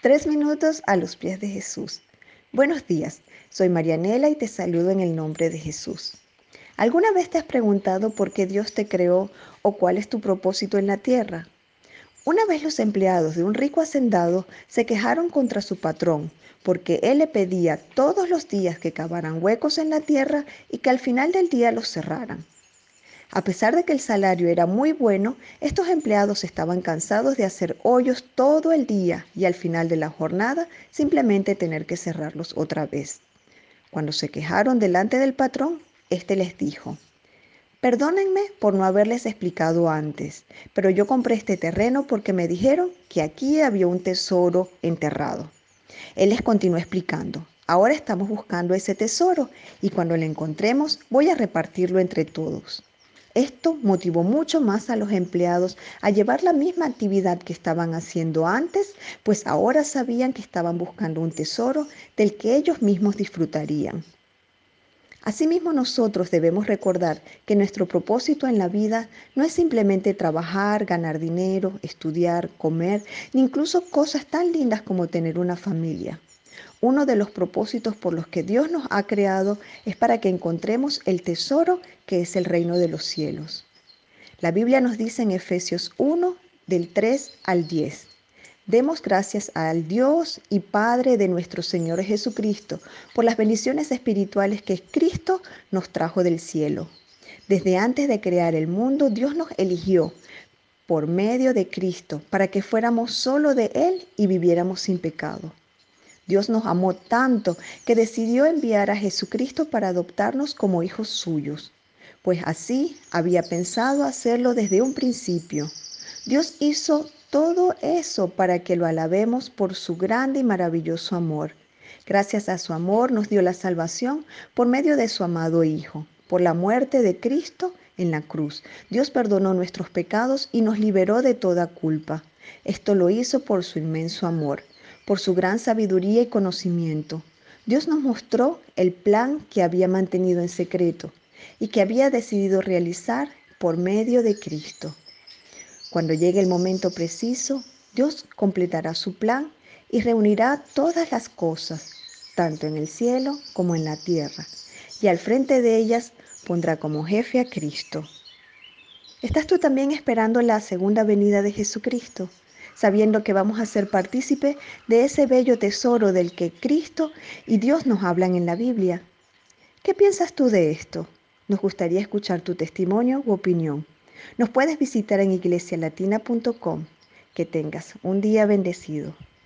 Tres minutos a los pies de Jesús. Buenos días, soy Marianela y te saludo en el nombre de Jesús. ¿Alguna vez te has preguntado por qué Dios te creó o cuál es tu propósito en la tierra? Una vez los empleados de un rico hacendado se quejaron contra su patrón porque él le pedía todos los días que cavaran huecos en la tierra y que al final del día los cerraran. A pesar de que el salario era muy bueno, estos empleados estaban cansados de hacer hoyos todo el día y al final de la jornada simplemente tener que cerrarlos otra vez. Cuando se quejaron delante del patrón, éste les dijo, Perdónenme por no haberles explicado antes, pero yo compré este terreno porque me dijeron que aquí había un tesoro enterrado. Él les continuó explicando, ahora estamos buscando ese tesoro y cuando lo encontremos voy a repartirlo entre todos. Esto motivó mucho más a los empleados a llevar la misma actividad que estaban haciendo antes, pues ahora sabían que estaban buscando un tesoro del que ellos mismos disfrutarían. Asimismo nosotros debemos recordar que nuestro propósito en la vida no es simplemente trabajar, ganar dinero, estudiar, comer, ni incluso cosas tan lindas como tener una familia. Uno de los propósitos por los que Dios nos ha creado es para que encontremos el tesoro que es el reino de los cielos. La Biblia nos dice en Efesios 1, del 3 al 10. Demos gracias al Dios y Padre de nuestro Señor Jesucristo por las bendiciones espirituales que Cristo nos trajo del cielo. Desde antes de crear el mundo, Dios nos eligió por medio de Cristo para que fuéramos solo de Él y viviéramos sin pecado. Dios nos amó tanto que decidió enviar a Jesucristo para adoptarnos como hijos suyos, pues así había pensado hacerlo desde un principio. Dios hizo todo eso para que lo alabemos por su grande y maravilloso amor. Gracias a su amor nos dio la salvación por medio de su amado Hijo. Por la muerte de Cristo en la cruz, Dios perdonó nuestros pecados y nos liberó de toda culpa. Esto lo hizo por su inmenso amor por su gran sabiduría y conocimiento. Dios nos mostró el plan que había mantenido en secreto y que había decidido realizar por medio de Cristo. Cuando llegue el momento preciso, Dios completará su plan y reunirá todas las cosas, tanto en el cielo como en la tierra, y al frente de ellas pondrá como jefe a Cristo. ¿Estás tú también esperando la segunda venida de Jesucristo? Sabiendo que vamos a ser partícipe de ese bello tesoro del que Cristo y Dios nos hablan en la Biblia. ¿Qué piensas tú de esto? Nos gustaría escuchar tu testimonio u opinión. Nos puedes visitar en iglesialatina.com. Que tengas un día bendecido.